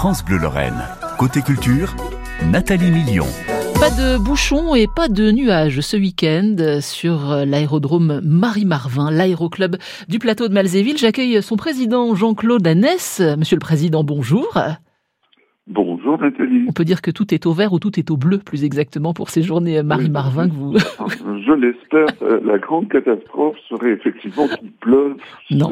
France Bleu Lorraine. Côté culture, Nathalie Million. Pas de bouchons et pas de nuages ce week-end sur l'aérodrome Marie-Marvin, l'aéroclub du plateau de Malzéville. J'accueille son président Jean-Claude Annès. Monsieur le Président, bonjour. Bonjour Nathalie. On peut dire que tout est au vert ou tout est au bleu, plus exactement, pour ces journées Marie-Marvin que vous... Je l'espère. Euh, la grande catastrophe serait effectivement qu'il pleuve non.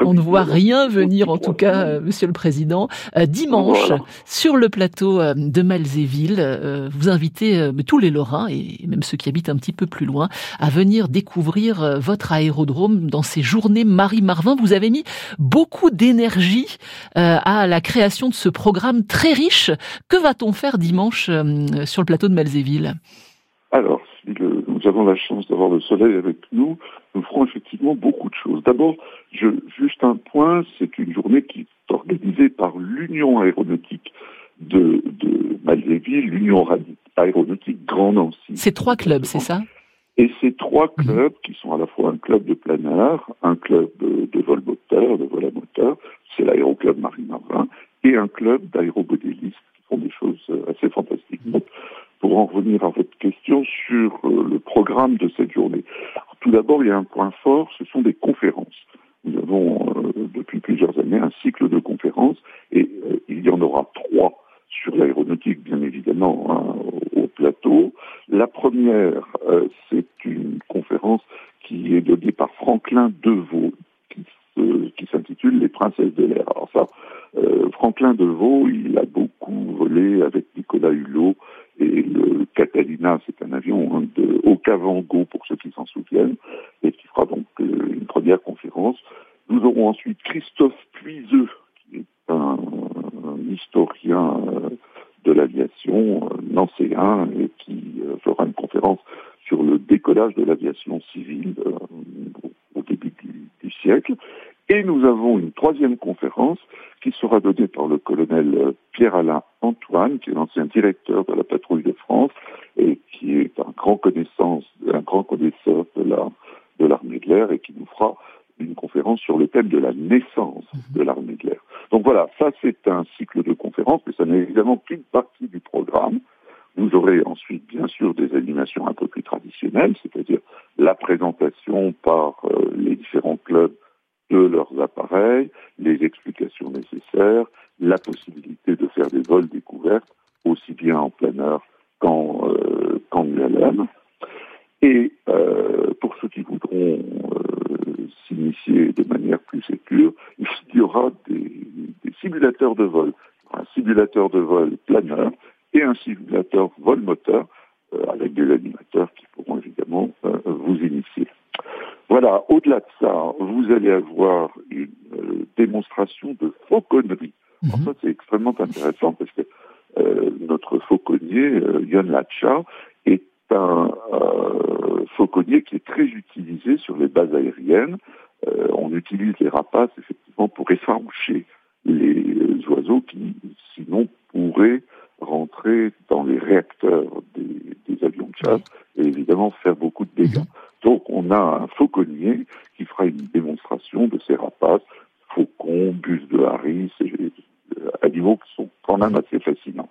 On ne voit rien venir, en tout cas, euh, Monsieur le Président. Euh, dimanche, sur le plateau de Malzéville, vous invitez tous les Lorrains, et même ceux qui habitent un petit peu plus loin, à venir découvrir votre aérodrome dans ces journées Marie-Marvin. Vous avez mis beaucoup d'énergie à la création de ce programme très riche. Que va-t-on faire dimanche euh, sur le plateau de Malzéville? Alors, si nous avons la chance d'avoir le soleil avec nous, nous ferons effectivement beaucoup de choses. D'abord, juste un point, c'est une journée qui est organisée par l'Union aéronautique de, de Malzéville, l'Union aéronautique Grand Nancy. C'est trois clubs, c'est ça? Et ces trois mhm. clubs, qui sont à la fois un club de plein air, un club de vol moteur, de vol à moteur, c'est l'aéroclub Marie-Marvin, et un club d'aérobodélistes qui font des choses euh, assez fantastiques. Donc, pour en revenir à votre question sur euh, le programme de cette journée. Tout d'abord, il y a un point fort, ce sont des conférences. Nous avons euh, depuis plusieurs années un cycle de conférences et il y en aura trois sur l'aéronautique, bien évidemment, hein, au plateau. La première, c'est une conférence qui est donnée par Franklin Deveau, qui, qui s'intitule Les princesses de l'air. Alors ça, euh, Franklin Deveau, il a beaucoup volé avec Nicolas Hulot et le Catalina, c'est un avion hein, de Okavango pour ceux qui s'en souviennent, et qui fera donc euh, une première conférence. Nous aurons ensuite Christophe Puiseux, qui est un, historien euh, de l'aviation, nancéen, et qui fera une conférence sur le décollage de l'aviation civile au début du siècle. Et nous avons une troisième conférence qui sera donnée par le colonel euh, Pierre-Alain Antoine, qui est l'ancien directeur de la patrouille de France et qui est un grand connaissance, un grand connaisseur de la de l'armée de l'air et qui nous fera une conférence sur le thème de la naissance de l'armée de l'air. Donc voilà, ça c'est un cycle de conférences, mais ça n'est évidemment qu'une partie du programme. Vous aurez ensuite, bien sûr, des animations un peu plus traditionnelles, c'est-à-dire la présentation par euh, les différents clubs de leurs appareils, les explications nécessaires, la possibilité de faire des vols découvertes, aussi bien en planeur qu'en euh, ULM. Et euh, pour ceux qui voudront euh, s'initier de manière plus sécure, il y aura des, des simulateurs de vol. Un simulateur de vol planeur et un simulateur vol moteur euh, avec des animateurs qui pourront évidemment euh, vous initier. Voilà, au-delà de ça, vous allez avoir une euh, démonstration de fauconnerie. Mhm. ça, c'est extrêmement intéressant parce que euh, notre fauconnier, euh, Yon Lacha, est un fauconnier qui est très utilisé sur les bases aériennes. on utilise les rapaces, effectivement, pour effaroucher les oiseaux qui, sinon, pourraient rentrer dans les réacteurs des, des avions de chasse et évidemment faire beaucoup de dégâts. Mhm. On a un fauconnier qui fera une démonstration de ces rapaces, faucons, bus de Harris, et, euh, animaux qui sont quand même assez fascinants.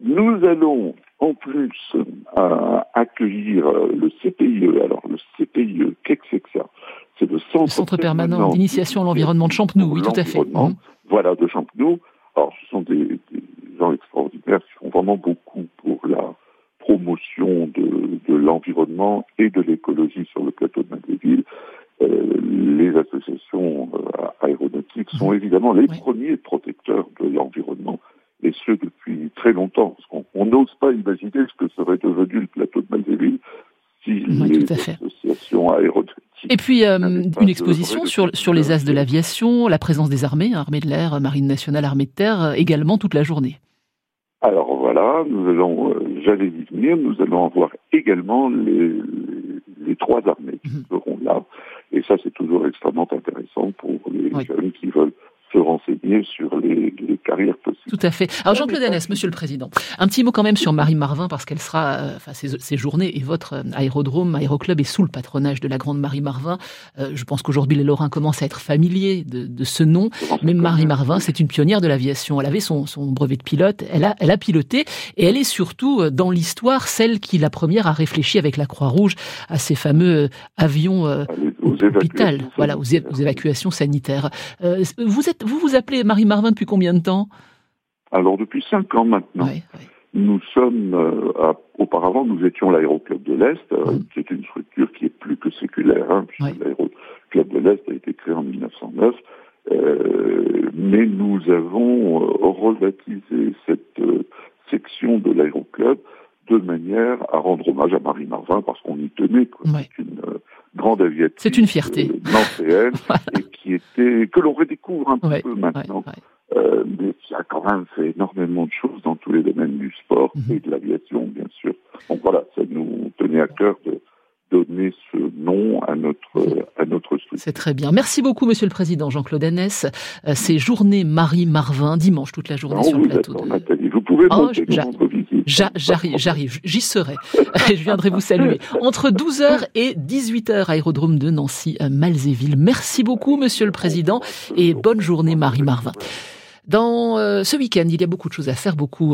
Nous allons en plus euh, accueillir euh, le CPIE. Alors le CPIE, qu'est-ce que c'est ça? C'est le Centre, Centre permanent d'initiation à l'environnement de Champenoux, oui tout à fait. Voilà, de Champenoux. Alors ce sont des, des gens extraordinaires qui font vraiment beaucoup de, de l'environnement et de l'écologie sur le plateau de Mandeville, euh, les associations euh, aéronautiques sont évidemment les premiers protecteurs de l'environnement, et ce depuis très longtemps, parce qu'on n'ose pas imaginer ce que serait devenu le plateau de Mandeville si les associations aéronautiques et puis euh, une exposition sur, sur les as de l'aviation, la présence des armées, armée de l'air, marine nationale, armée de terre, également toute la journée. Alors voilà, nous allons, euh, j'allais y venir, nous allons avoir également les, les trois armées qui mhm. seront là. Et ça, c'est toujours extrêmement intéressant pour les jeunes qui veulent se renseigner sur les, carrières possibles. Tout à fait. Alors Jean-Claude Annès, Monsieur le Président, un petit mot quand même sur Marie Marvin parce qu'elle sera, euh, enfin ces, journées et votre euh, aérodrome, aéroclub est sous le patronage de la grande Marie Marvin. Euh, je pense qu'aujourd'hui les Lorrains commencent à être familiers de, ce nom, mais Marie Marvin, c'est une pionnière de l'aviation. Elle avait son, brevet de pilote, elle a, elle a piloté et elle est surtout dans l'histoire celle qui la première a réfléchi avec la Croix-Rouge à ces fameux avions hôpital, voilà, aux, évacuations sanitaires. vous êtes, vous vous appelez Marie Marvin depuis combien de temps Alors depuis cinq ans maintenant. Nous sommes, euh, auparavant, nous étions l'aéroclub de l'Est, euh, qui est une structure qui est plus que séculaire, hein, puisque l'aéroclub de l'Est a été créé en 1909. Euh, mais nous avons rebaptisé cette section de l'aéroclub de manière à rendre hommage à Marie Marvin parce qu'on y tenait. C'est une grande aviatrice. C'est une fierté. et qui était que l'on redécouvre un peu maintenant. Euh, mais qui a quand même fait énormément de choses dans tous les domaines du sport mhm. et de l'aviation, bien sûr. Donc voilà, ça nous tenait à cœur de donner ce nom à notre, à notre structure. C'est très bien. Merci beaucoup, Monsieur le Président Jean-Claude Annès. Euh, c'est journée Marie Marvin, dimanche toute la journée sur le plateau. De... Vous pouvez oh, J'arrive, j'arrive, j'y serai. je viendrai vous saluer. Entre 12h et 18h, aérodrome de Nancy, Malzéville. Merci beaucoup, Monsieur le Président, et bonne journée, Marie Marvin. Dans euh, ce week-end, il y a beaucoup de choses à faire, beaucoup